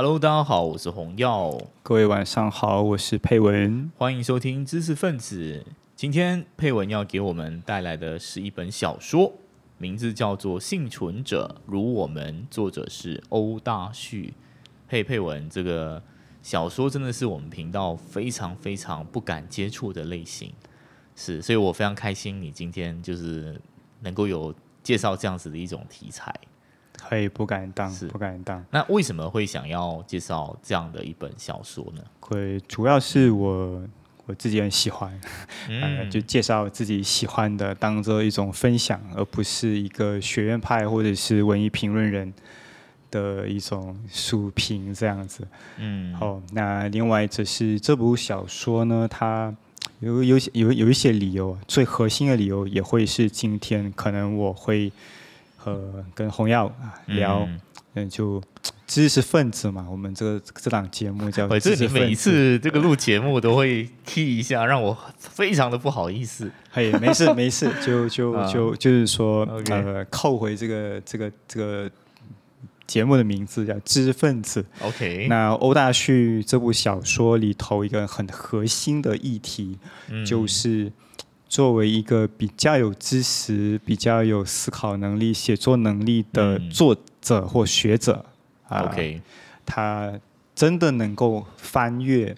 Hello，大家好，我是洪耀，各位晚上好，我是佩文，欢迎收听知识分子。今天佩文要给我们带来的是一本小说，名字叫做《幸存者如我们》，作者是欧大旭。佩佩文，这个小说真的是我们频道非常非常不敢接触的类型，是，所以我非常开心你今天就是能够有介绍这样子的一种题材。可以不敢当，是不敢当。那为什么会想要介绍这样的一本小说呢？会主要是我我自己很喜欢，就 介绍自己喜欢的，当做一种分享，而不是一个学院派或者是文艺评论人的一种书评这样子。嗯，好，那另外只是这部小说呢，它有有有有一些理由，最核心的理由也会是今天可能我会呃跟洪耀啊聊。嗯嗯，就知识分子嘛，我们这个这档节目 叫我这知识分子。你每一次这个录节目都会 key 一下，让我非常的不好意思。嘿，没事 没事，就就啊就就是说呃，扣回这个这个这个节目的名字叫知识分子。OK，那欧大旭这部小说里头一个很核心的议题，嗯就是作为一个比较有知识、比较有思考能力、写作能力的嗯。作者或学者啊 OK，他真的能够翻越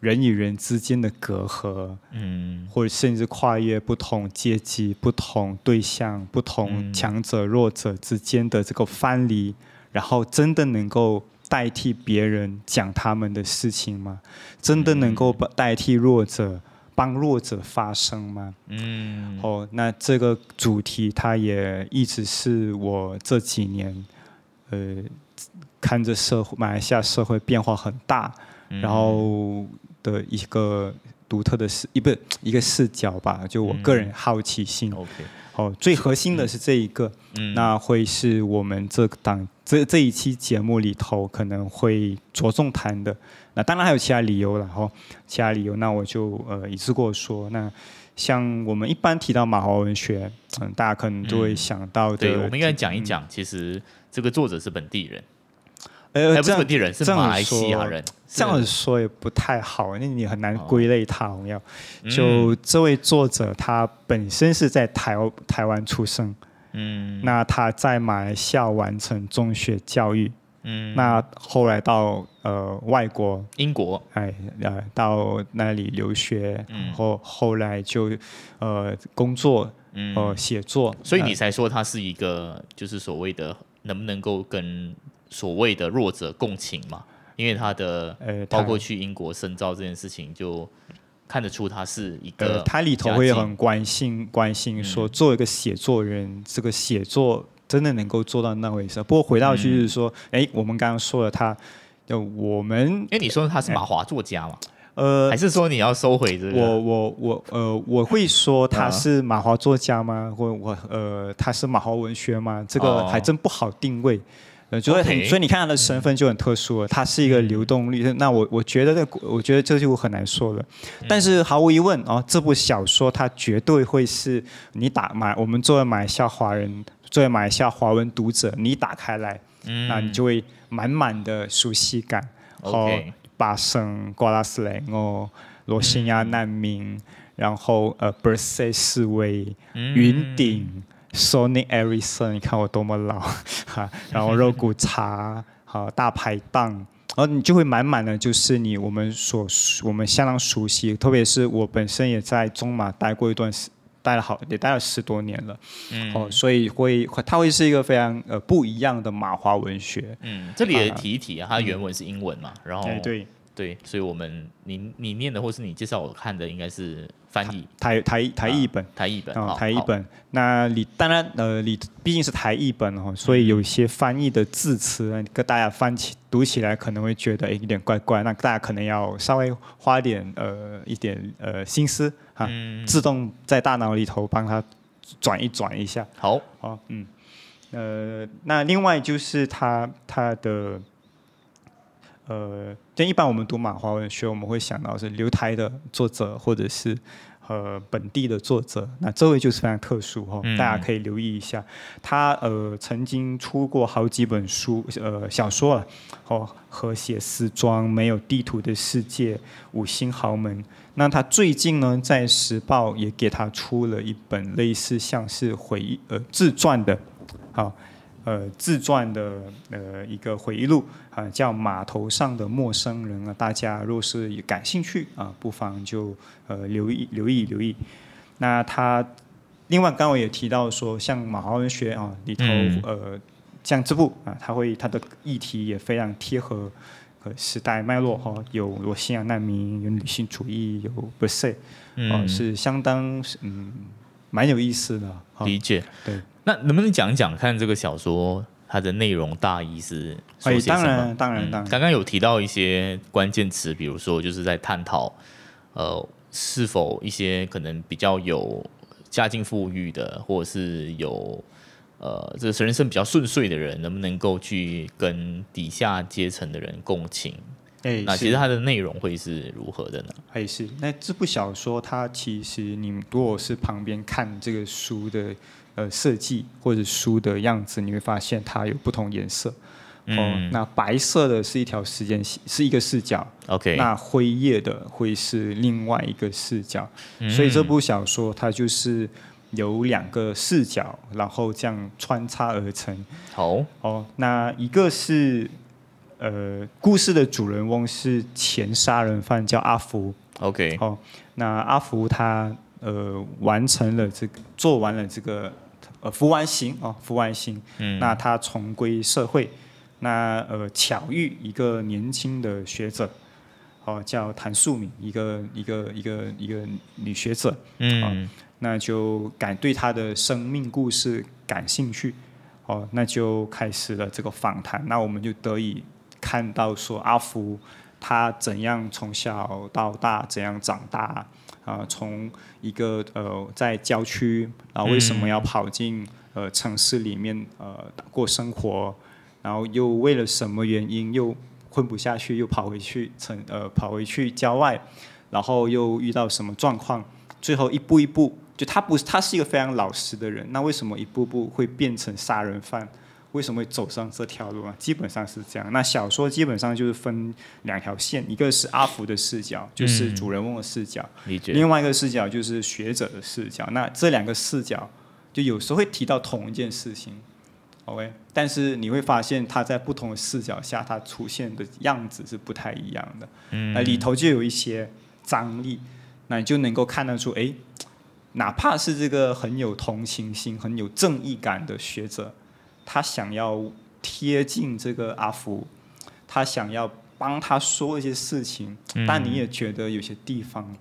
人与人之间的隔阂，嗯。或者甚至跨越不同阶级、不同对象、不同嗯。强者弱者之间的这个藩篱，然后真的能够代替别人讲他们的事情吗？真的能够把代替弱者帮弱者发声吗？嗯哦，那这个主题它也一直是我这几年，呃，看着社会马来西亚社会变化很大，嗯然后的一个独特的视一不一个视角吧，就我个人好奇心。OK，哦，最核心的是这一个，嗯那会是我们这档这这一期节目里头可能会着重谈的。那当然还有其他理由了，哈、其他理由，那我就呃一次过说。那像我们一般提到马华文学，嗯，大家可能都会嗯想到的，对，我们应该讲一讲，其实这个作者是本地人，呃，哎，不是本地人，是马来西亚说人。这样子说也不太好，那你很难哦归类他。我们要嗯就这位作者，他本身是在台台湾出生，嗯那他在马来西亚完成中学教育，嗯。那后来到呃外国，英国。哎呃到那里留学，嗯。然后后来就呃工作嗯。呃写作，所以你呃才说他是一个，就是所谓的能不能够跟所谓的弱者共情嘛？因为他的呃包括去英国深造这件事情，就看得出他是一呃个他里头会很关心关心说，嗯。作为一个写作人，这个写作真的能够做到那回事。不过回到去就是说，哎、我们刚刚说了他，就我们因为你说他是马华作家嘛，呃还，是说你要收回这个？我我我呃，我会说他啊是马华作家吗？或我呃，他是马华文学吗？这个哦还真不好定位。呃，就会很所以你看他的身份就很特殊了，他是一个流动率。那我我觉得这，我觉得这就很难说了。但是毫无疑问哦，这部小说它绝对会是你打马，我们作为马来西亚华人，作为马来西亚华文读者，你打开来，嗯。那你就会满满的熟悉感。和巴生、瓜拉斯雷哦，罗兴亚难民，然后呃 b e r s e 示威、嗯。云顶、Sony Ericsson，你看我多么老。哈，然后肉骨茶，好大排档。然后你就会满满的，就是你我们所我们相当熟悉，特别是我本身也在中马待过一段时，待了好也待了十多年了，嗯。哦，所以会会它会是一个非常呃不一样的马华文学，嗯，这里也提一提啊，它原文是英文嘛，然后对，所以我们你你念的或是你介绍我看的应该是翻译台台台译本。台译本台译本。那你当然呃，你毕竟是台译本哦，所嗯以有一些翻译的字词，呃跟大家翻起读起来可能会觉得诶有点怪怪，那大家可能要稍微花一点呃一点呃心思哈，嗯自动在大脑里头帮他转一转一下。好，哦，嗯，呃，那另外就是它它的，呃，但一般我们读马华文学，我们会想到是留台的作者，或者是呃本地的作者，那这位就是非常特殊哈、嗯大家可以留意一下。他呃曾经出过好几本书，呃小说了，哦，和谐丝装、没有地图的世界、五星豪门。那他最近呢，在时报也给他出了一本类似像是回忆呃自传的，好、呃自传的呃一个回忆录啊、叫《码头上的陌生人》啊，大家若是也感兴趣啊，不妨就呃留意留意留意。那他另外刚刚我也提到说，像马华文学啊里头、嗯呃，像这部啊，它会它的议题也非常贴合。呃，时代脉络哈、有罗西亚难民，有女性主义，有 b e r s e 哦，嗯，是相当嗯蛮有意思的哦、理解。对，那能不能讲一讲看这个小说它的内容大意是说哎，些什么？当然，当然，嗯当然，刚刚有提到一些关键词，比如说就是在探讨，呃，是否一些可能比较有家境富裕的，或者是有呃这个人生比较顺遂的人，能不能够去跟底下阶层的人共情？哎，是那其实它的内容会是如何的呢？还是那这部小说，它其实你如果是旁边看这个书的呃设计或者书的样子，你会发现它有不同颜色。哦嗯，那白色的是一条时间线，是一个视角；，OK，那灰叶的会是另外一个视角。嗯所以这部小说它就是有两个视角，然后这样穿插而成。好，哦，那一个是呃，故事的主人翁是前杀人犯，叫阿福。OK，哦，那阿福他呃完成了这个，做完了这个呃服完刑哦，服完刑，嗯，那他重归社会，那呃巧遇一个年轻的学者，哦叫谭素敏，一个一个一个一个女学者，嗯，那就感对她的生命故事感兴趣，哦，那就开始了这个访谈。那我们就得以看到说阿福他怎样从小到大怎样长大啊、从一个呃在郊区，然后为什么要跑进呃城市里面呃过生活，然后又为了什么原因又混不下去，又跑回去城呃跑回去郊外，然后又遇到什么状况，最后一步一步，就他不是他是一个非常老实的人，那为什么一步步会变成杀人犯？为什么会走上这条路啊？基本上是这样。那小说基本上就是分两条线，一个是阿福的视角，就是主人翁的视角；理解，另外一个视角就是学者的视角。那这两个视角就有时候会提到同一件事情，OK，但是你会发现它在不同的视角下，它出现的样子是不太一样的。嗯那里头就有一些张力，那你就能够看得出，诶，哪怕是这个很有同情心、很有正义感的学者，他想要贴近这个阿福，他想要帮他说一些事情，但你也觉得有些地方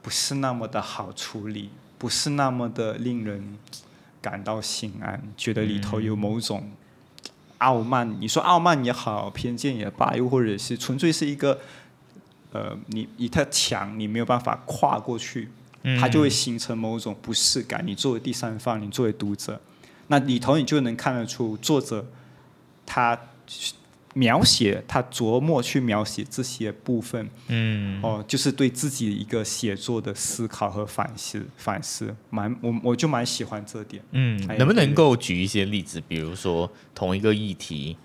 不是那么的好处理，不是那么的令人感到心安，觉得里头有某种傲慢。你说傲慢也好，偏见也罢，又或者是纯粹是一个呃，你一太强你没有办法跨过去，它就会形成某种不适感。你作为第三方，你作为读者，那里头你就能看得出作者他描写他琢磨去描写这些部分，嗯，哦，就是对自己一个写作的思考和反思，反思，蛮我我就蛮喜欢这点。嗯，哎能不能对够举一些例子？比如说同一个议题，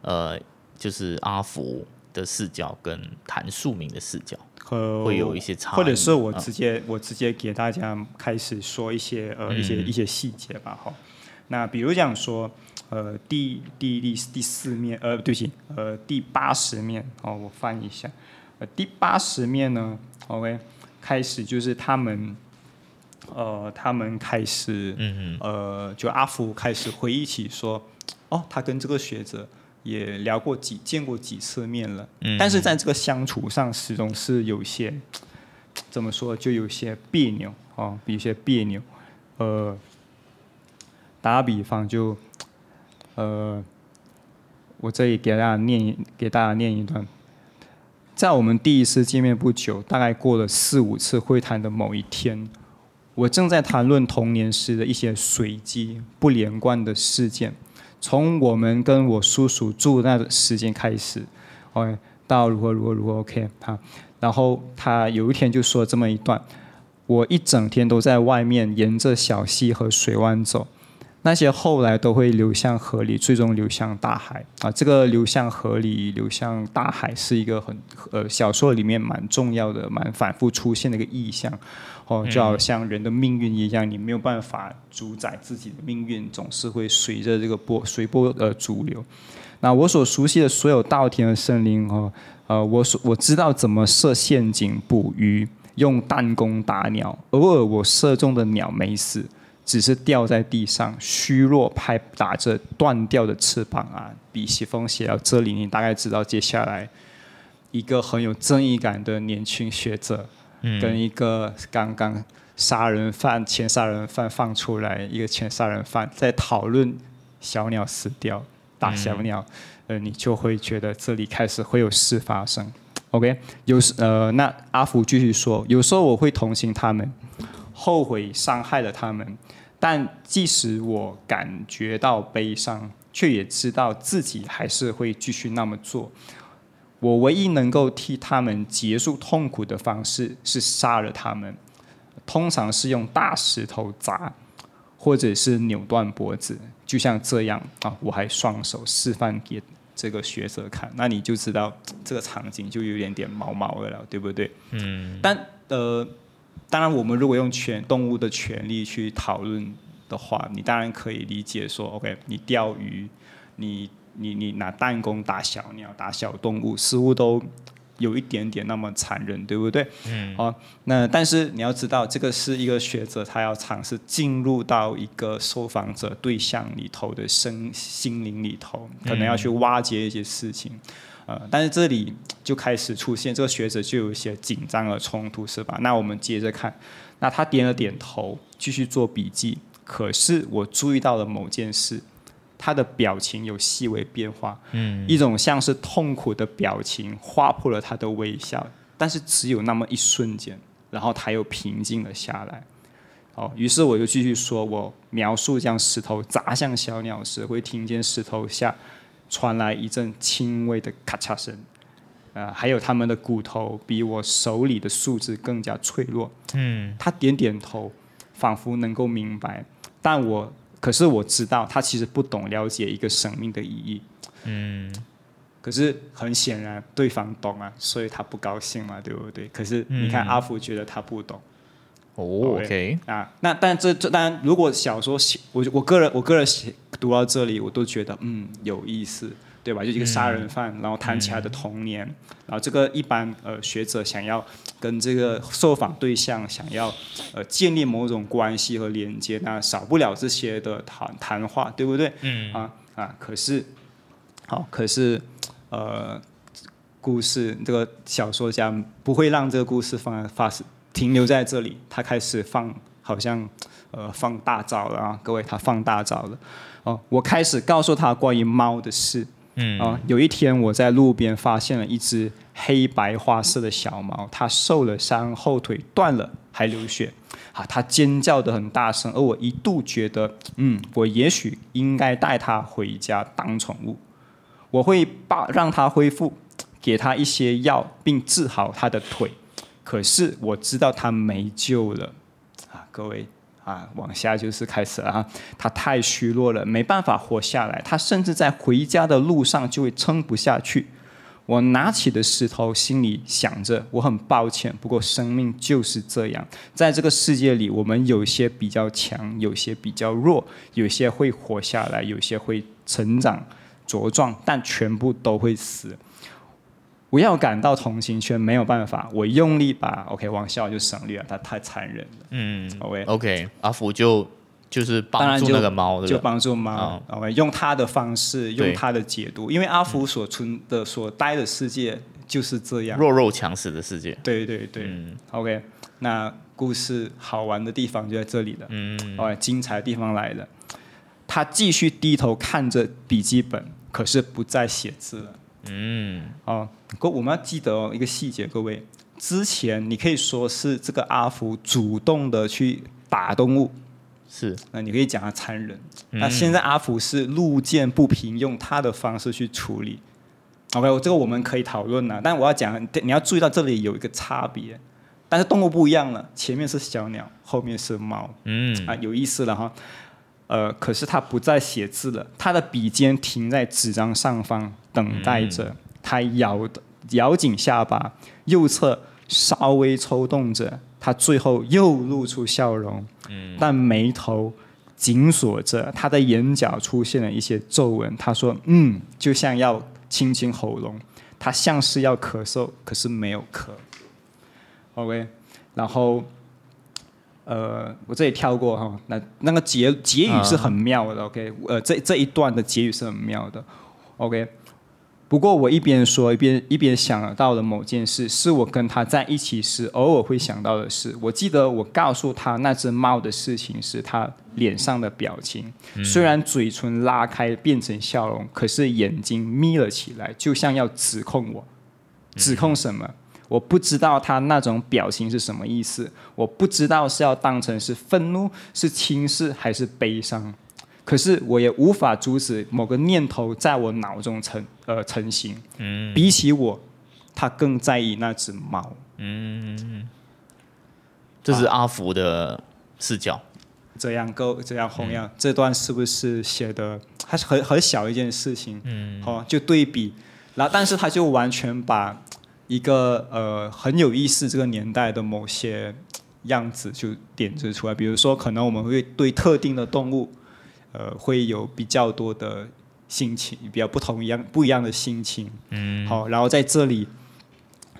呃，就是阿福的视角跟谭树明的视角呃，会有一些差异，或者是我嗯直接、我直接给大家开始说一些呃一些嗯一些细节吧哈。那比如讲说，呃，第第第第四面，呃，对不起，呃，第八十面哦，我翻一下，呃，第八十面呢，OK，开始就是他们，呃，他们开始，嗯呃，就阿福开始回忆起说，哦，他跟这个学者也聊过几见过几次面了。嗯，但是在这个相处上，始终是有些怎么说，就有些别扭哦，有些别扭。呃，打比方就，呃，我这里给大家念一给大家念一段，在我们第一次见面不久，大概过了四五次会谈的某一天，我正在谈论童年时的一些随机不连贯的事件。从我们跟我叔叔住那段时间开始，OK，到如何如何如何 OK 好，然后他有一天就说这么一段，我一整天都在外面沿着小溪和水湾走，那些后来都会流向河里，最终流向大海啊。这个流向河里、流向大海是一个很呃小说里面蛮重要的、蛮反复出现的一个意象。哦，就好像人的命运一样，你没有办法主宰自己的命运，总是会随着这个波随波而逐流。那我所熟悉的所有稻田和森林哦，呃，我所我知道怎么设陷阱捕鱼，用弹弓打鸟。偶尔我射中的鸟没死，只是掉在地上，虚弱拍打着断掉的翅膀啊。比西风写到这里，你大概知道接下来一个很有正义感的年轻学者。跟一个刚刚杀人犯、前杀人犯放出来，一个前杀人犯在讨论小鸟死掉、打小鸟，呃，你就会觉得这里开始会有事发生。OK，有时呃，那阿福继续说，有时候我会同情他们，后悔伤害了他们，但即使我感觉到悲伤，却也知道自己还是会继续那么做。我唯一能够替他们结束痛苦的方式是杀了他们，通常是用大石头砸，或者是扭断脖子，就像这样啊！我还双手示范给这个学者看，那你就知道这个场景就有点点毛毛的了，对不对？嗯。但呃，当然，我们如果用权动物的权利去讨论的话，你当然可以理解说，OK，你钓鱼，你。你你拿弹弓打小鸟、打小动物，似乎都有一点点那么残忍，对不对？嗯。好，那但是你要知道，这个是一个学者，他要尝试进入到一个受访者对象里头的身心灵里头，可能要去挖掘一些事情。呃，但是这里就开始出现，这个学者就有一些紧张和冲突，是吧？那我们接着看，那他点了点头，继续做笔记。可是我注意到了某件事。他的表情有细微变化，嗯，一种像是痛苦的表情划破了他的微笑，但是只有那么一瞬间，然后他又平静了下来。哦，于是我就继续说，我描述将石头砸向小鸟时，会听见石头下传来一阵轻微的咔嚓声，呃，还有他们的骨头比我手里的树枝更加脆弱。嗯，他点点头，仿佛能够明白，但我。可是我知道他其实不懂了解一个生命的意义。嗯。可是很显然对方懂啊，所以他不高兴嘛，对不对？可是你看阿福觉得他不懂。哦，OK。啊，那但这这当然，如果小说写我我个人我个人写读到这里，我都觉得嗯有意思。对吧？就一个杀人犯，然后谈起他的童年，然后这个一般呃学者想要跟这个受访对象想要呃建立某种关系和连接，那少不了这些的谈谈话，对不对？嗯啊啊，可是好，可是呃，故事这个小说家不会让这个故事放发停留在这里，他开始放，好像呃放大招了啊，各位，他放大招了哦，我开始告诉他关于猫的事。嗯啊，有一天我在路边发现了一只黑白花色的小猫，它受了伤，后腿断了，还流血，啊，它尖叫的很大声，而我一度觉得，嗯，我也许应该带它回家当宠物，我会把让它恢复，给它一些药，并治好它的腿，可是我知道它没救了，啊，各位。啊，往下就是开始了啊，他太虚弱了，没办法活下来。他甚至在回家的路上就会撑不下去。我拿起的石头，心里想着，我很抱歉，不过生命就是这样，在这个世界里，我们有些比较强，有些比较弱，有些会活下来，有些会成长茁壮，但全部都会死。不要感到同情，却没有办法。我用力把 OK 王笑就省略了，他太残忍了。嗯，OK OK，阿福就就是帮助那个猫，就帮助猫。OK，用他的方式，用他的解读，因为阿福所存的、所待的世界就是这样弱肉强食的世界。对对对，OK，那故事好玩的地方就在这里了。嗯，OK，精彩的地方来了。他继续低头看着笔记本，可是不再写字了。嗯，哦，各我们要记得哦一个细节，各位，之前你可以说是这个阿福主动的去打动物，是，那你可以讲他残忍，那现在阿福是路见不平，用他的方式去处理。OK，这个我们可以讨论呐，但我要讲，你要注意到这里有一个差别，但是动物不一样了，前面是小鸟，后面是猫。嗯。啊，有意思了哈。呃，可是他不再写字了，他的笔尖停在纸张上方，等待着。他咬的咬紧下巴，右侧稍微抽动着，他最后又露出笑容，但眉头紧锁着，他的眼角出现了一些皱纹。他说：“嗯，就像要清清喉咙。”他像是要咳嗽，可是没有咳。OK，然后呃，我这里跳过哈，那那个结结语是很妙的。OK，呃，这这一段的结语是很妙的。OK，不过我一边说一边一边想到了某件事，是我跟他在一起时偶尔会想到的事。我记得我告诉他那只猫的事情时，他脸上的表情，虽然嘴唇拉开变成笑容，可是眼睛眯了起来，就像要指控我。指控什么？我不知道他那种表情是什么意思，我不知道是要当成是愤怒、是轻视还是悲伤。可是我也无法阻止某个念头在我脑中成呃成型。嗯比起我，他更在意那只猫。嗯，这是阿福的视角。这样够这样弘扬，这段是不是写的还是很很小一件事情？嗯哦，就对比，然后但是他就完全把一个呃很有意思这个年代的某些样子就点缀出来，比如说可能我们会对特定的动物，呃会有比较多的心情，比较不同一样不一样的心情。嗯好，然后在这里，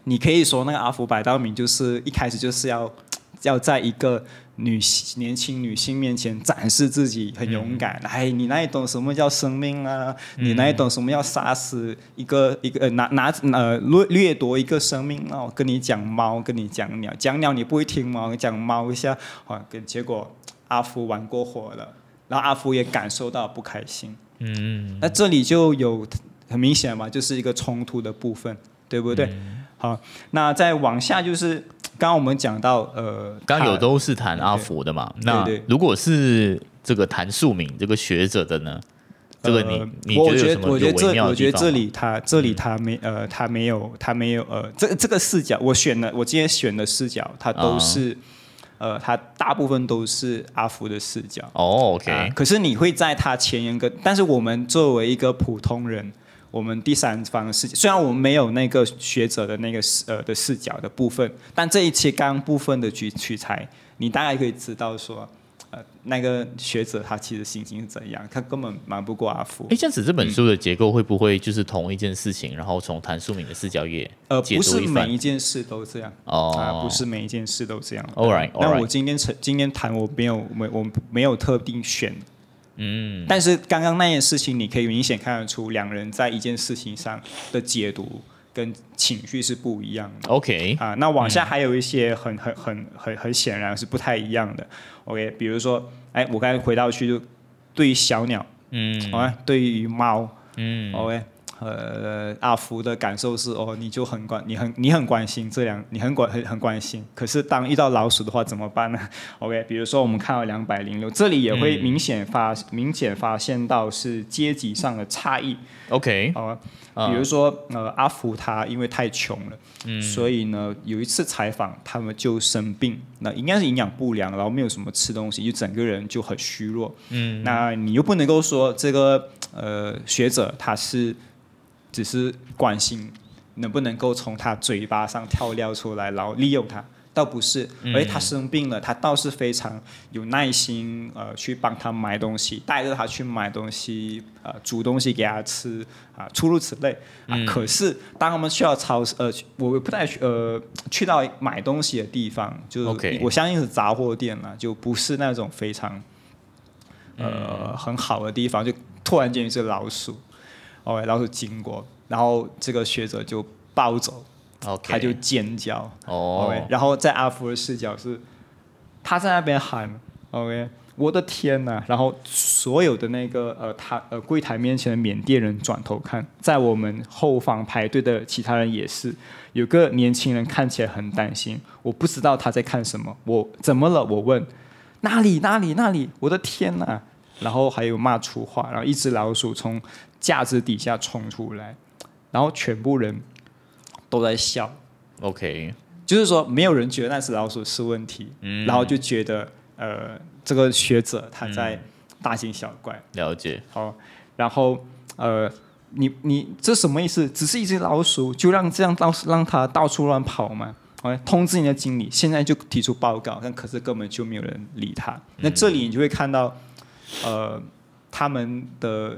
你可以说那个阿福百道明就是一开始就是要 要在一个女性年轻女性面前展示自己很勇敢，哎，你哪里懂什么叫生命啊？你哪里懂什么要杀死一个一个呃拿拿呃掠掠夺一个生命？那我跟你讲猫，跟你讲鸟，讲鸟你不会听吗？我讲猫一下，啊，跟结果阿福玩过火了，然后阿福也感受到不开心。嗯那这里就有很明显嘛，就是一个冲突的部分，对不对？嗯好，那再往下就是刚刚我们讲到呃，刚刚有都是谈阿福的嘛？那如果是这个谭树敏这个学者的呢？这个你呃你我觉得我觉得这我觉得这？里他这里他没呃他没有他没有呃这这个视角我选的我今天选的视角他都啊是、呃它大部分都是阿福的视角。哦，OK，啊可是你会在他前言跟，但是我们作为一个普通人，我们第三方的视角，虽然我们没有那个学者的那个视呃的视角的部分，但这一期刚部分的取取材，你大概可以知道说，呃，那个学者他其实心情是怎样，他根本瞒不过阿福哎，。这样子这本书的结构会不会就是同一件事情，然后从谭树敏的视角也呃，不是每一件事都这样。哦啊，不是每一件事都这样。All right, all 那我今天成今天谈我没有没我没有特定选嗯但是刚刚那件事情，你可以明显看得出两人在一件事情上的解读跟情绪是不一样的 OK，啊。那往下还有一些很很很很很显然是不太一样的。OK，比如说，哎，我刚才回到去就对于小鸟，嗯啊，对于猫嗯，OK。呃，阿福的感受是哦，你就很关，你很你很关心这两，你很关很很关心。可是当遇到老鼠的话怎么办呢？OK，比如说我们看到两百零六，这里也会嗯明显发、明显发现到是阶级上的差异。OK，好、比如说呃，阿福他因为太穷了，嗯所以呢有一次采访他们就生病，那应该是营养不良，然后没有什么吃东西，就整个人就很虚弱。嗯那你又不能够说这个呃学者他是只是关心能不能够从他嘴巴上跳撩出来，然后利用他，倒不是，而他生病了，他倒是非常有耐心，呃，去帮他买东西，带着他去买东西，呃，煮东西给他吃，啊，诸如此类啊。可是当他们去到超市，呃，我不太去呃去到买东西的地方，就是我相信是杂货店了，就不是那种非常。呃很好的地方，就突然间一只老鼠，哦，老鼠经过，然后这个学者就暴走，OK，他就尖叫哦，OK，然后在阿福的视角是，他在那边喊，OK，我的天呐！然后所有的那个呃，他呃柜台面前的缅甸人转头看，在我们后方排队的其他人也是，有个年轻人看起来很担心，我不知道他在看什么，我怎么了？我问，哪里哪里哪里？我的天呐！然后还有骂粗话，然后一只老鼠从架子底下冲出来，然后全部人都在笑。OK，就是说没有人觉得那只老鼠是问题，嗯然后就觉得呃这个学者他在大惊小怪。了解，好，然后呃，你你这什么意思？只是一只老鼠，就让这样到让它到处乱跑吗？OK，通知你的经理，现在就提出报告，但可是根本就没有人理他。那这里你就会看到，呃，他们的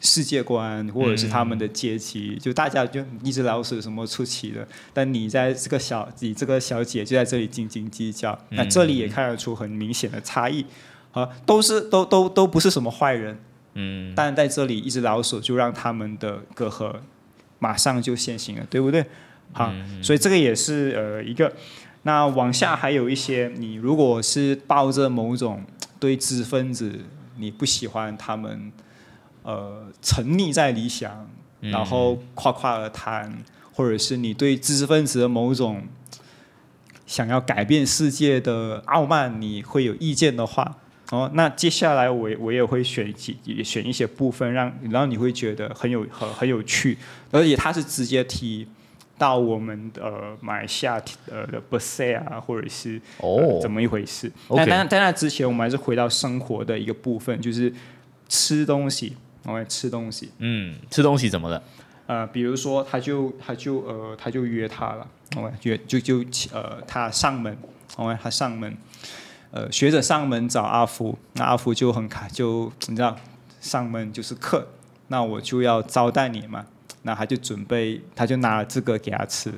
世界观或者是他们的阶级，就大家就一只老鼠有什么出奇的？但你在这个小你这个小姐就在这里斤斤计较，那这里也看得出很明显的差异。啊，都是都都都不是什么坏人，嗯，但在这里一只老鼠就让他们的隔阂马上就现形了，对不对？好，所以这个也是呃一个。那往下还有一些，你如果是抱着某种对知识分子你不喜欢他们，呃，沉溺在理想，然后夸夸而谈，或者是你对知识分子的某种想要改变世界的傲慢，你会有意见的话，哦，那接下来我我也会选几选一些部分让，让你会觉得很有很很有趣，而且他是直接提到我们的呃马来西亚呃的 b e s e 啊，或者是呃哦。怎么一回事。但但在那之前，我们还是回到生活的一个部分，就是吃东西，我们吃东西。嗯，吃东西怎么了？呃，比如说，他就他就呃他就约他了，哦，约就就呃他上门，哦，他上门，呃学着上门找阿福，那阿福就很开，就你知道上门就是客，那我就要招待你嘛，那他就准备，他就拿了这个给他吃，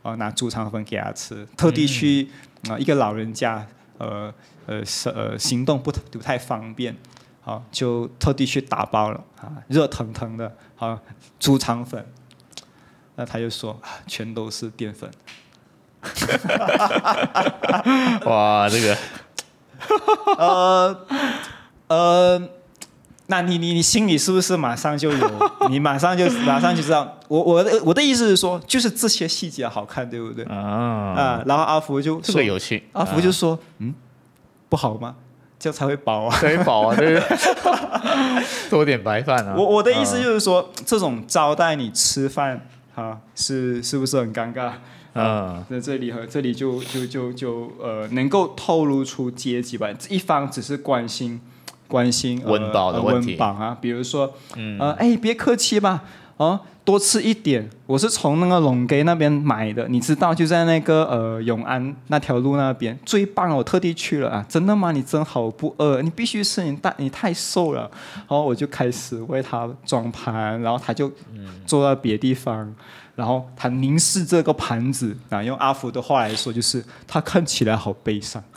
哦，拿猪肠粉给他吃，特地去啊、一个老人家，呃呃是呃行动不不太方便。好，就特地去打包了啊，热腾腾的，好猪肠粉。那他就说，啊全都是淀粉。哇，这个呃呃，那你你你心里是不是马上就有？你马上就马上就知道，我我的我的意思是说，就是这些细节好看，对不对？啊，啊，然后阿福就这说个有趣，阿福就说，嗯，不好吗？这样才会饱啊。才会饱啊，对 不对？多点白饭啊。我我的意思啊就是说，这种招待你吃饭啊，是是不是很尴尬？嗯，在这里和这里就就就就呃，能够透露出阶级吧。一方只是关心关心、呃、温饱的呃问题温饱啊，比如说，嗯呃，哎，别客气吧，哦，多吃一点。我是从那个龙街那边买的，你知道，就在那个呃永安那条路那边，最棒了，我特地去了啊！真的吗？你真好，我不饿，你必须吃，你大你太瘦了。然后我就开始为他装盘，然后他就坐到别地方。然后他凝视这个盘子啊，用阿福的话来说，就是他看起来好悲伤。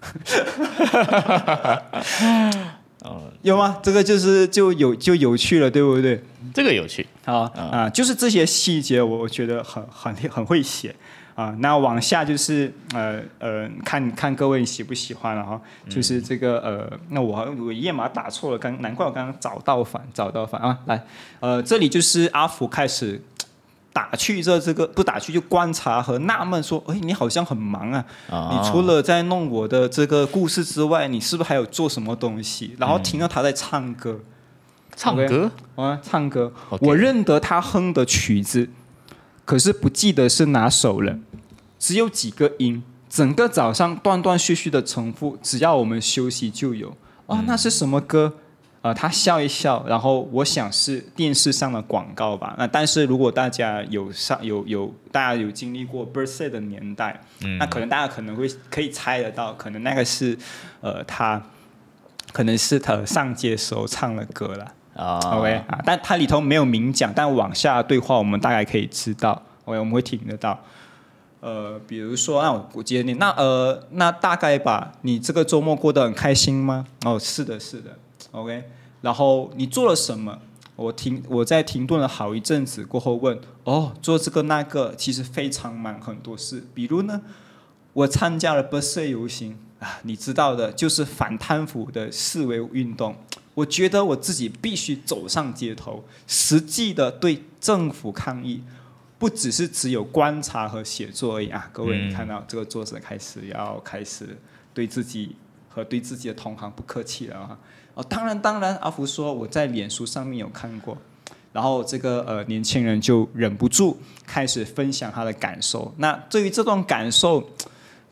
有吗？这个就是就有就有趣了，对不对？这个有趣。啊啊，就是这些细节，我我觉得很很很会写啊。那往下就是呃呃，看看各位喜不喜欢了哈。就是这个呃，那我我页码打错了，刚难怪我刚刚找到反找到反啊。来，呃，这里就是阿福开始。打趣这这个不打趣就观察和纳闷说，哎，你好像很忙啊，啊你除了在弄我的这个故事之外，你是不是还有做什么东西？然后听到他在唱歌，唱歌，啊，唱歌我认得他哼的曲子，可是不记得是哪首了，只有几个音，整个早上断断续续的重复，只要我们休息就有。哦，那是什么歌？呃，他笑一笑，然后我想是电视上的广告吧。那但是如果大家有上有有大家有经历过 birthday 的年代，那可能大家可能会可以猜得到，可能那个是呃他可能是他上街时候唱的歌了。啊 OK 啊，但它里头没有明讲，但往下对话我们大概可以知道，OK，我们会听得到。呃，比如说，那我我接你，那呃，那大概吧，你这个周末过得很开心吗？哦，是的，是的，OK。然后你做了什么？我停，我在停顿了好一阵子过后问，哦，做这个那个，其实非常忙，很多事。比如呢，我参加了 b u s 游行啊，你知道的，就是反贪腐的示威运动。我觉得我自己必须走上街头，实际的对政府抗议，不只是只有观察和写作而已啊！各位，你看到这个作者开始要开始对自己和对自己的同行不客气了啊！哦，当然当然，阿福说我在脸书上面有看过，然后这个呃年轻人就忍不住开始分享他的感受。那对于这段感受，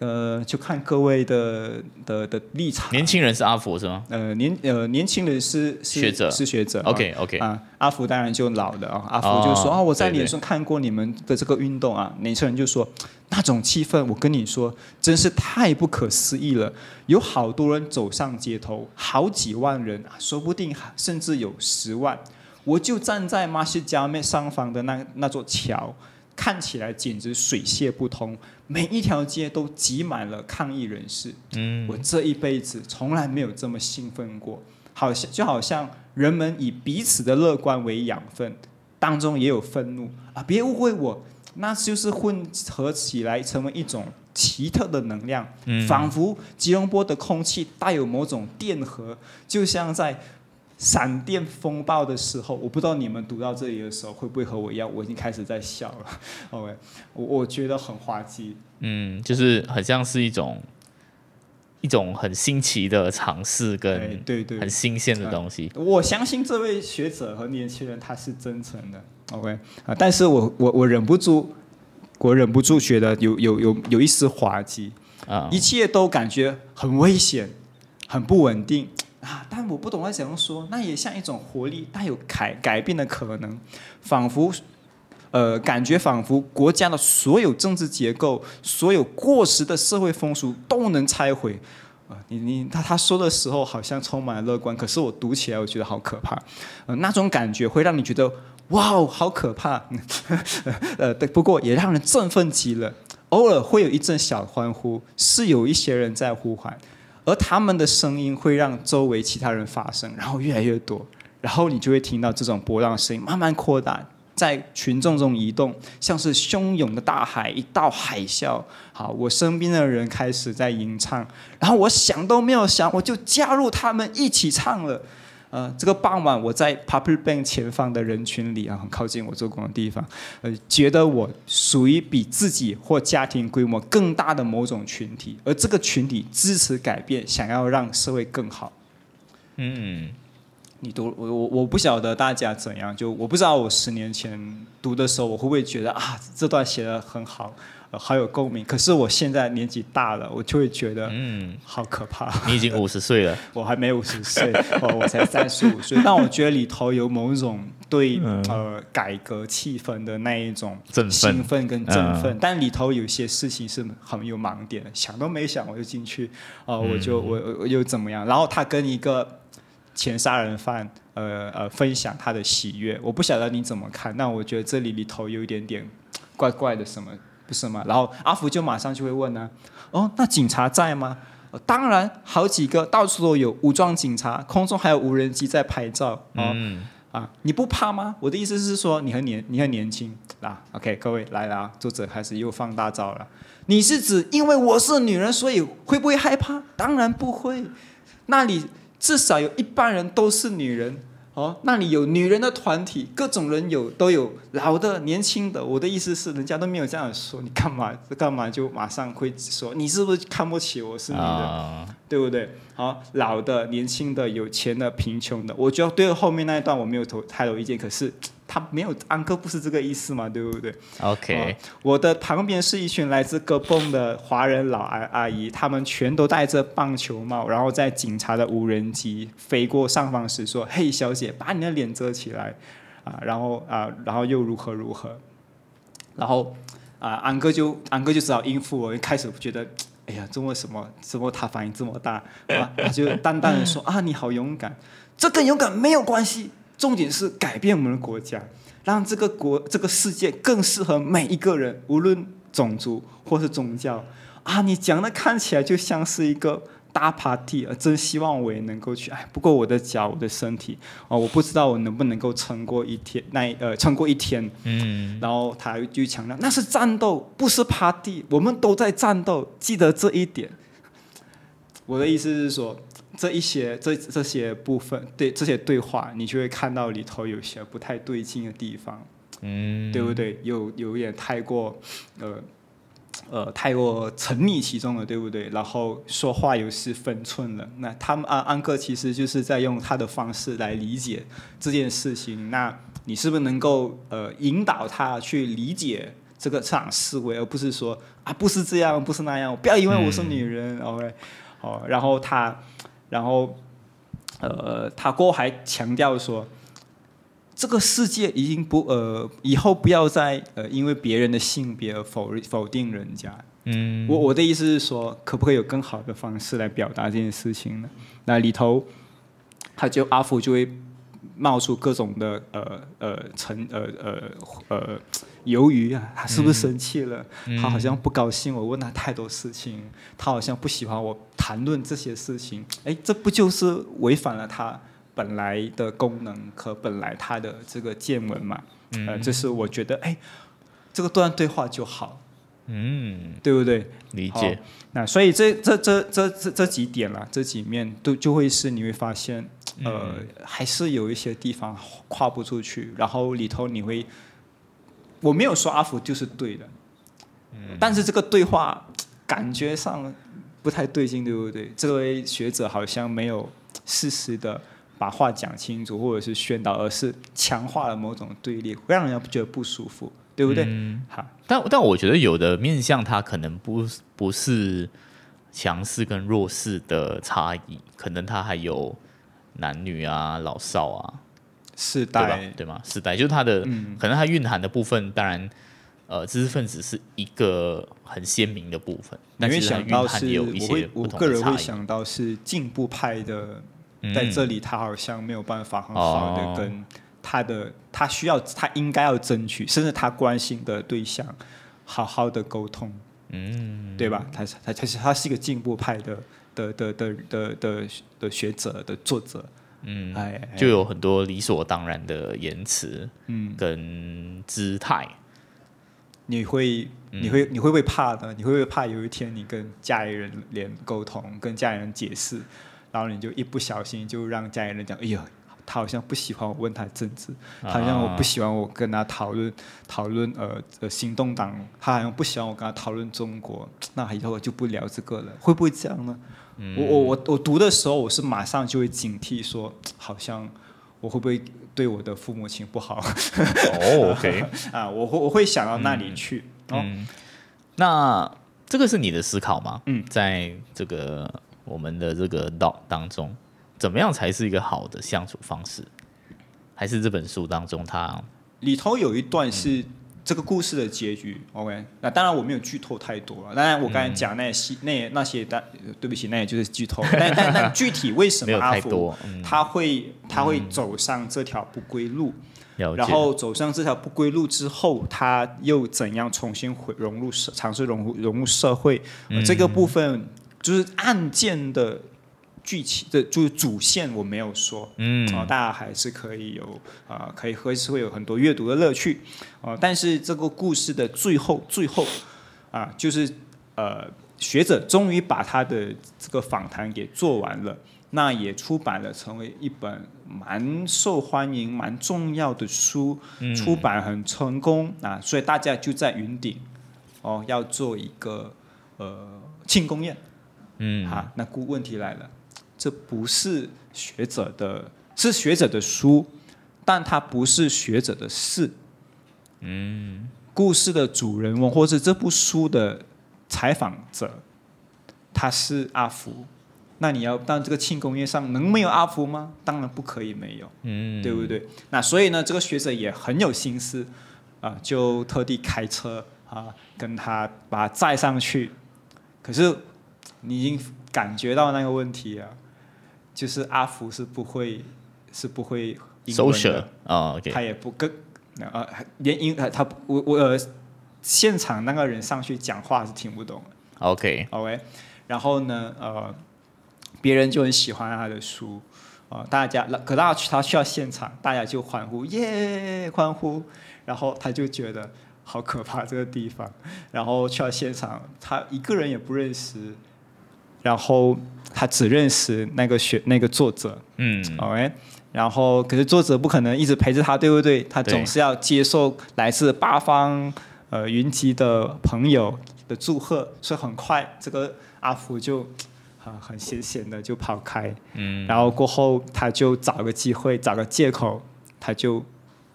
呃，就看各位的的的立场。年轻人是阿福是吗？呃，年呃年轻人是是学者是学者。OK OK，啊，阿福当然就老了啊，阿福哦就说啊、我在脸上看过你们的这个运动啊，年轻人就说那种气氛，我跟你说真是太不可思议了，有好多人走上街头，好几万人，说不定甚至有十万，我就站在马西加面上方的那那座桥，看起来简直水泄不通，每一条街都挤满了抗议人士。嗯，我这一辈子从来没有这么兴奋过，好像就好像人们以彼此的乐观为养分，当中也有愤怒啊！别误会我，那就是混合起来成为一种奇特的能量，嗯仿佛吉隆坡的空气带有某种电荷，就像在。闪电风暴的时候，我不知道你们读到这里的时候会不会和我一样，我已经开始在笑了。OK，我我觉得很滑稽。嗯，就是很像是一种一种很新奇的尝试哎跟对对很新鲜的东西。我相信这位学者和年轻人他是真诚的，OK 啊，但是我我我忍不住，我忍不住觉得有有有有一丝滑稽，啊、一切都感觉很危险，很不稳定啊！但我不懂要怎样说，那也像一种活力，带有改改变的可能，仿佛。呃，感觉仿佛国家的所有政治结构、所有过时的社会风俗都能拆毁，啊，你你他他说的时候好像充满了乐观，可是我读起来我觉得好可怕，呃，那种感觉会让你觉得哇哦，好可怕，呃，不过也让人振奋极了。偶尔会有一阵小欢呼，是有一些人在呼喊，而他们的声音会让周围其他人发声，然后越来越多，然后你就会听到这种波浪声音慢慢扩大，在群众中移动，像是汹涌的大海，一道海啸。好，我身边的人开始在吟唱，然后我想都没有想，我就加入他们一起唱了。呃，这个傍晚我在 Public Bank 前方的人群里啊，很靠近我做工的地方，呃，觉得我属于比自己或家庭规模更大的某种群体，而这个群体支持改变，想要让社会更好。嗯，你读我我我不晓得大家怎样，就我不知道我十年前读的时候，我会不会觉得啊这段写的很好，呃，好有共鸣。可是我现在年纪大了，我就会觉得嗯，好可怕。你已经 五十岁了，我还没五十岁，我我才三十五岁，但我觉得里头有某种对、呃改革气氛的那一种振奋兴奋跟振奋，但里头有些事情是很有盲点的，想都没想我就进去，哦、我就我我我又怎么样？然后他跟一个前杀人犯呃呃分享他的喜悦，我不晓得你怎么看，但我觉得这里里头有一点点怪怪的什么，不是吗？然后阿福就马上就会问呢、哦，那警察在吗？呃当然，好几个到处都有武装警察，空中还有无人机在拍照。哦、嗯，啊，你不怕吗？我的意思是说，你很年，你很年轻啊。OK，各位来了啊，作者开始又放大招了。你是指因为我是女人，所以会不会害怕？当然不会。那里至少有一半人都是女人哦，那里有女人的团体，各种人有都有，老的、年轻的。我的意思是，人家都没有这样说，你干嘛干嘛就马上会说你是不是看不起我是你的？啊，对不对？好，老的、年轻的、有钱的、贫穷的，我觉得对后面那一段我没有投太多意见，可是他没有安哥不是这个意思嘛，对不对？OK，我的旁边是一群来自戈蹦的华人老阿阿姨，他们全都戴着棒球帽，然后在警察的无人机飞过上方时说：“嘿，小姐，把你的脸遮起来。”啊，然后啊，然后又如何如何，然后啊，安哥就安哥就只好应付我，一开始觉得。哎呀，这为什么？怎么他反应这么大？啊，他就淡淡的说：“啊，你好勇敢，这跟勇敢没有关系，重点是改变我们的国家。”让这个国、这个世界更适合每一个人，无论种族或是宗教啊！你讲的看起来就像是一个大 party，啊真希望我也能够去。哎，不过我的脚、我的身体哦，我不知道我能不能够撑过一天，那呃，撑过一天。嗯，然后他就强调，那是战斗，不是 party，我们都在战斗，记得这一点。我的意思是说，这一些这这些部分，对这些对话，你就会看到里头有些不太对劲的地方，嗯，对不对？有有点太过，呃呃，太过沉溺其中了，对不对？然后说话有失分寸了。那他们安安哥其实就是在用他的方式来理解这件事情。那你是不是能够呃引导他去理解这个这场思维，而不是说啊不是这样，不是那样，不要因为我是女人，OK，哦，然后他，然后呃，他过后还强调说。这个世界已经不呃，以后不要再呃，因为别人的性别而否否定人家。嗯，我我的意思是说，可不可以有更好的方式来表达这件事情呢？那里头，他就阿福就会冒出各种的呃呃成呃呃呃鱿鱼啊，他是不是生气了？他好像不高兴，我问他太多事情，他好像不喜欢我谈论这些事情。哎，这不就是违反了他？本来的功能和本来他的这个见闻嘛，呃，这是我觉得，哎，这个段对话就好，嗯，对不对？理解。那所以这这这这这这几点啦，这几面都就会是你会发现，呃，还是有一些地方跨不出去，然后里头你会，我没有说阿福就是对的，嗯，但是这个对话感觉上不太对劲，对不对？这位学者好像没有适时的。把话讲清楚，或者是宣导，而是强化了某种对立，会让人家觉得不舒服，对不对？嗯好，但但我觉得有的面向它可能不不是强势跟弱势的差异，可能它还有男女啊、老少啊、世代，对吗？世代。就是它的，可能它蕴含的部分，当然，呃，知识分子是一个很鲜明的部分，但是想到是，我会我个人会想到是进步派的。在这里，他好像没有办法很好的跟他的他需要他应该要争取，甚至他关心的对象好好的沟通，嗯，对吧？他他其实他是一个进步派的的的的的的的学者的作者，嗯，哎，就有很多理所当然的言辞，嗯，跟姿态，你会你会你会不会怕呢？你会不会怕有一天你跟家里人连沟通，跟家里人解释？然后你就一不小心就让家里人讲，哎呀，他好像不喜欢我问他政治，好像我不喜欢我跟他讨论讨论呃呃行动党，他好像不喜欢我跟他讨论中国，那以后我就不聊这个了，会不会这样呢？我我我我读的时候，我是马上就会警惕说，好像我会不会对我的父母亲不好？哦，OK，啊，我会我会想到那里去。嗯，那这个是你的思考吗？嗯，在这个。我们的这个道当中，怎么样才是一个好的相处方式？还是这本书当中，它里头有一段是这个故事的结局。OK，那当然我没有剧透太多了。当然我刚才讲那些那那些，但对不起，那也就是剧透。但但但 具体为什么阿福他会他会走上这条不归路？然后走上这条不归路之后，他又怎样重新回融入社，尝试融入融入社会？这个部分。就是案件的剧情的，就是主线我没有说，嗯，啊，大家还是可以有啊，可以还是会有很多阅读的乐趣，啊，但是这个故事的最后，最后啊，就是呃，学者终于把他的这个访谈给做完了，那也出版了，成为一本蛮受欢迎、蛮重要的书，出版很成功啊，所以大家就在云顶哦，要做一个呃庆功宴。嗯，好，那故问题来了，这不是学者的，是学者的书，但它不是学者的事。嗯，故事的主人翁或是这部书的采访者，他是阿福。那你要当这个庆功宴上能没有阿福吗？当然不可以没有，嗯，对不对？那所以呢，这个学者也很有心思啊，就特地开车啊，跟他把他载上去。可是。你已经感觉到那个问题啊，就是阿福是不会是不会英文的。啊，他也不跟呃连英他我我呃现场那个人上去讲话是听不懂，OK。OK，然后呢呃别人就很喜欢他的书。啊，大家可大去他去到现场，大家就欢呼耶欢呼，然后他就觉得好可怕这个地方，然后去到现场他一个人也不认识。然后他只认识那个学那个作者，嗯，OK，然后可是作者不可能一直陪着他，对不对？他总是要接受来自八方呃云集的朋友的祝贺，所以很快这个阿福就啊很闲闲的就跑开，嗯，然后过后他就找个机会找个借口，他就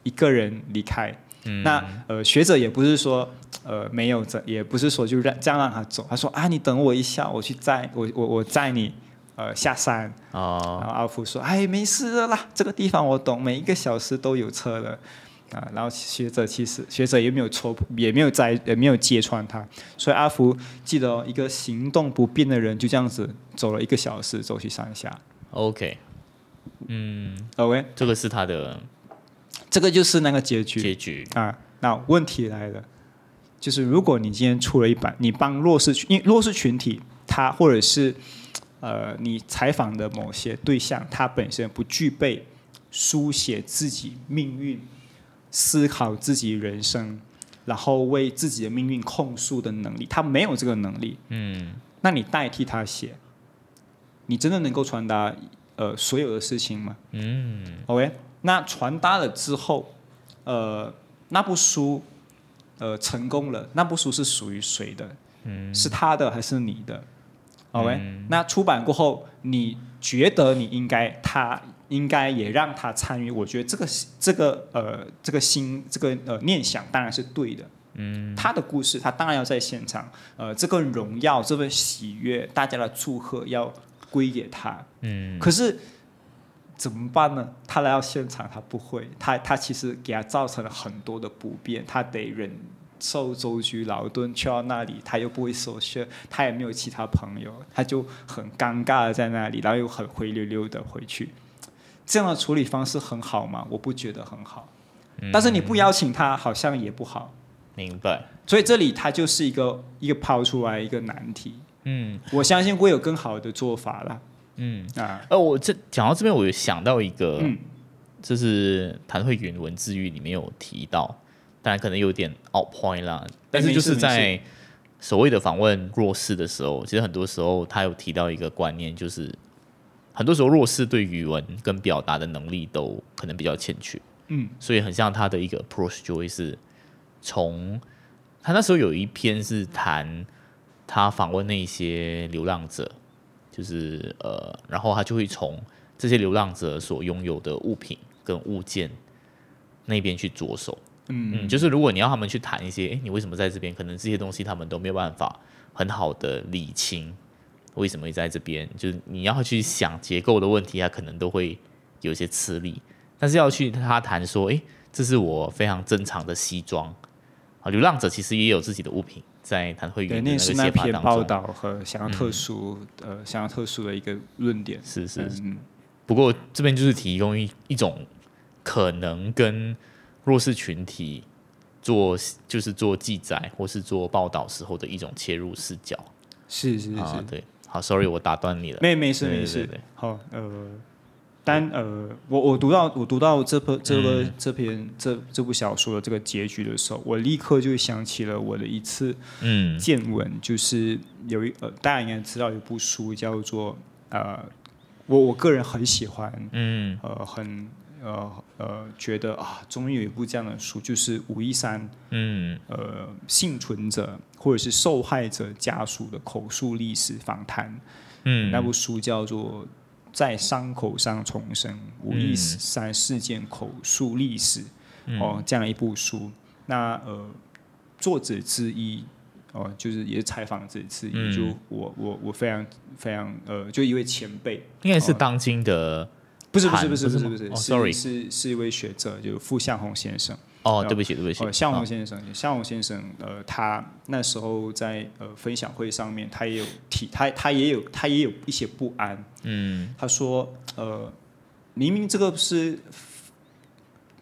一个人离开。嗯那呃，学者也不是说呃没有这，也不是说就让这样让他走。他说啊，你等我一下，我去载我我我载你呃下山。哦，然后阿福说：“哎，没事的啦，这个地方我懂，每一个小时都有车的。”啊，然后学者其实学者也没有戳，也没有摘，也没有揭穿他，所以阿福记得、哦、一个行动不便的人就这样子走了一个小时走去山下。OK，嗯，OK，这个是他的这个就是那个结局结局。啊。那问题来了，就是如果你今天出了一版，你帮弱势群，因为弱势群体他或者是呃你采访的某些对象，他本身不具备书写自己命运、思考自己人生，然后为自己的命运控诉的能力，他没有这个能力。嗯那你代替他写，你真的能够传达呃所有的事情吗？嗯 OK，那传达了之后，呃，那部书呃成功了，那部书是属于谁的？嗯是他的还是你的？OK，、嗯那出版过后，你觉得你应该他应该也让他参与？我觉得这个这个呃这个心这个呃念想当然是对的。嗯他的故事，他当然要在现场。呃，这个荣耀、这份喜悦，大家的祝贺要归给他。嗯可是怎么办呢？他来到现场，他不会，他他其实给他造成了很多的不便，他得忍受舟车劳顿去到那里，他又不会说学，他也没有其他朋友，他就很尴尬的在那里，然后又很灰溜溜的回去。这样的处理方式很好吗？我不觉得很好。但是你不邀请他，好像也不好。明白。所以这里他就是一个一个抛出来一个难题。嗯我相信会有更好的做法啦。嗯，啊，呃，我这讲到这边，我有想到一个，嗯。这是谭慧云文字狱里面有提到，当然可能有点 out point 啦，但是就是在所谓的访问弱势的时候，其实很多时候他有提到一个观念，就是很多时候弱势对语文跟表达的能力都可能比较欠缺，嗯，所以很像他的一个 approach 就会是从他那时候有一篇是谈他访问那些流浪者，就是呃，然后他就会从这些流浪者所拥有的物品跟物件那边去着手。嗯嗯，就是如果你要他们去谈一些，诶，你为什么在这边？可能这些东西他们都没有办法很好的理清为什么会在这边。就是你要去想结构的问题，他可能都会有一些吃力。但是要去他谈说，诶，这是我非常珍藏的西装。啊，流浪者其实也有自己的物品，在谭慧对，云的个那是那篇报道和想要特殊、呃想要特殊的一个论点。是是嗯，不过这边就是提供一一种可能跟弱势群体做就是做记载或是做报道时候的一种切入视角是是是，啊。对，好，sorry，我打断你了。没没事没事。好，呃，但呃，我我读到我读到这篇这个、嗯。这篇这这部小说的这个结局的时候，我立刻就想起了我的一次嗯。见闻，就是有一呃，大家应该知道有一部书叫做呃，我我个人很喜欢，嗯。呃，很呃呃，觉得啊，终于有一部这样的书，就是吴一山嗯。呃幸存者或者是受害者家属的口述历史访谈。嗯，那部书叫做《在伤口上重生：五一山事件口述历史》嗯。哦，这样一部书。那呃，作者之一哦，就是也是采访者之一，嗯。就我我我非常非常呃，就一位前辈，应该是当今的不是不是不是不是不是，sorry。是是一位学者，就是傅向红先生。哦，哦对不起对不起呃，，向荣先生，向荣先生，呃，他那时候在呃分享会上面，他也有提，他他也有他也有一些不安。嗯他说，呃，明明这个是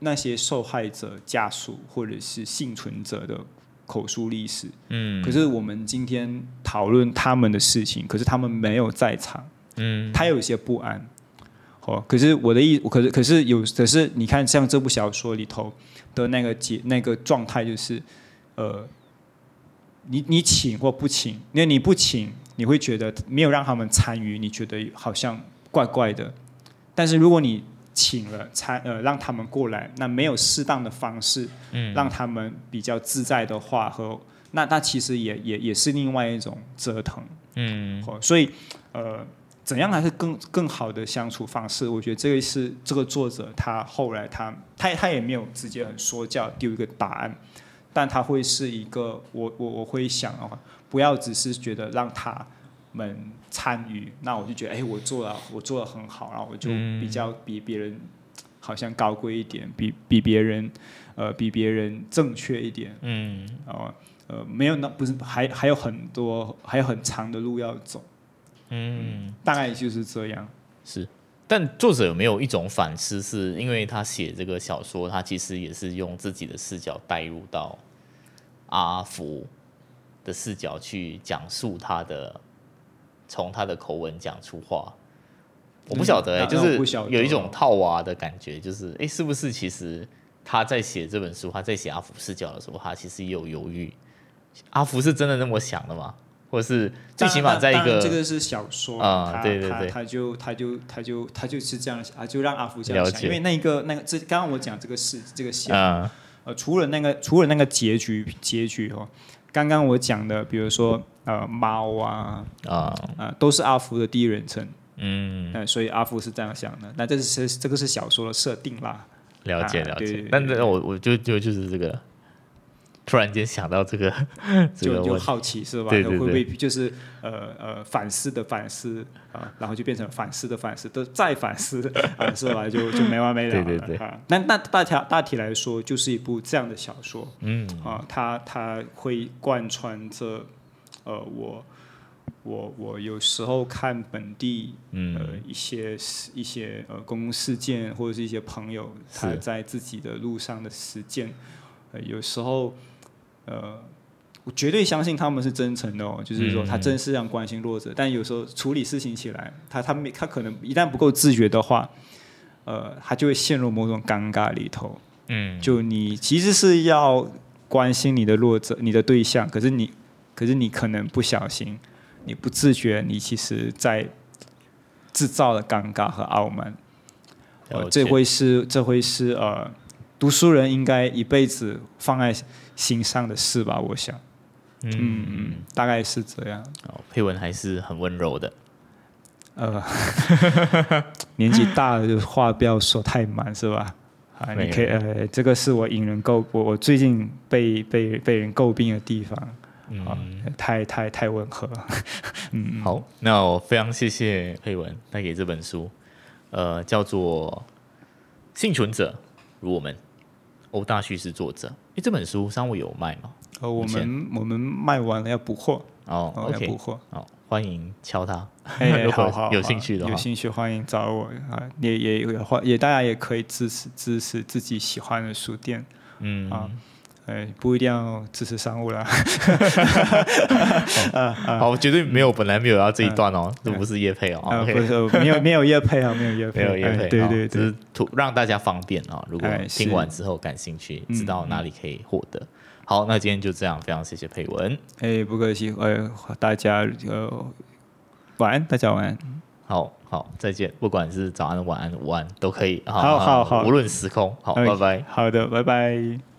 那些受害者家属或者是幸存者的口述历史，嗯可是我们今天讨论他们的事情，可是他们没有在场，嗯他有一些不安。哦，可是我的意，可是可是有，可是你看，像这部小说里头的那个结那个状态，就是，呃，你你请或不请，因为你不请，你会觉得没有让他们参与，你觉得好像怪怪的。但是如果你请了参呃让他们过来，那没有适当的方式，嗯让他们比较自在的话和那那其实也也也是另外一种折腾。嗯哦，所以呃，怎样才是更更好的相处方式？我觉得这个是这个作者他后来他他他也没有直接很说教丢一个答案，但他会是一个我我我会想的话，不要只是觉得让他们参与，那我就觉得哎，我做了我做的很好，然后我就比较比别人好像高贵一点，比比别人呃比别人正确一点，嗯，哦呃没有那不是还还有很多还有很长的路要走。嗯，大概就是这样。是。但作者有没有一种反思？是因为他写这个小说，他其实也是用自己的视角带入到阿福的视角去讲述他的，从他的口吻讲出话。我不晓得、欸，嗯就是有一种套娃的感觉，就是哎、诶是不是其实他在写这本书，他在写阿福视角的时候，他其实也有犹豫，阿福是真的那么想的吗？或是最起码在一个这个是小说啊他对对对。他他就他就他就他就是这样想啊，就让阿福这样想，因为那个那个这刚刚我讲这个事这个线，啊。呃，除了那个除了那个结局结局哦，刚刚我讲的，比如说呃猫啊啊。啊、都是阿福的第一人称，嗯，那、所以阿福是这样想的，那这是这个是小说的设定啦，了解了。解。但那我我就就就是这个，突然间想到这个 这个，就就好奇是吧？对对会不会就是呃呃反思的反思啊，然后就变成反思的反思，都再反思 啊，是吧？就就没完没了了。对对对啊，那那大体大体来说，就是一部这样的小说嗯啊，它它会贯穿着呃我。我我有时候看本地呃嗯一些事一些呃公共事件或者是一些朋友他在自己的路上的实践，呃有时候呃我绝对相信他们是真诚的哦，就是说他嗯真是这样关心弱者，但有时候处理事情起来，他他没他可能一旦不够自觉的话，呃他就会陷入某种尴尬里头。嗯，就你其实是要关心你的弱者、你的对象，可是你，可是你可能不小心，你不自觉，你其实在制造了尴尬和傲慢。呃，这会是这会是呃，读书人应该一辈子放在心上的事吧？我想，嗯嗯嗯，大概是这样。哦佩文还是很温柔的，呃，年纪大了，就话不要说太满，是吧？啊，你可以呃，这个是我引人诟，我我最近被被被人诟病的地方啊嗯，，太太太温和。嗯，好，那我非常谢谢佩文带给这本书，呃，叫做《幸存者如我们》，欧大叙事作者。诶，这本书商务有卖吗？呃，我们我们卖完了要补货，哦哦，要，OK，补货。哦，欢迎敲他。哎，如果有好兴趣的话有兴趣欢迎找我啊，也也也欢也大家也可以支持支持自己喜欢的书店，嗯，啊哎，不一定要支持商务啦。好，我绝对没有，本来没有要这一段哦，这不是叶配哦没有没有叶配啊，没有叶配，没有叶配，哎对哦对对只是，图让大家方便啊。如果听完之后感兴趣，嗯知道哪里可以获得。好，那今天就这样，非常谢谢佩文。哎，不客气，呃，大家呃，晚安，大家晚安。好好，再见。不管是早安、晚安、午安都可以。好好好无论时空。好，哎拜拜。好的，拜拜。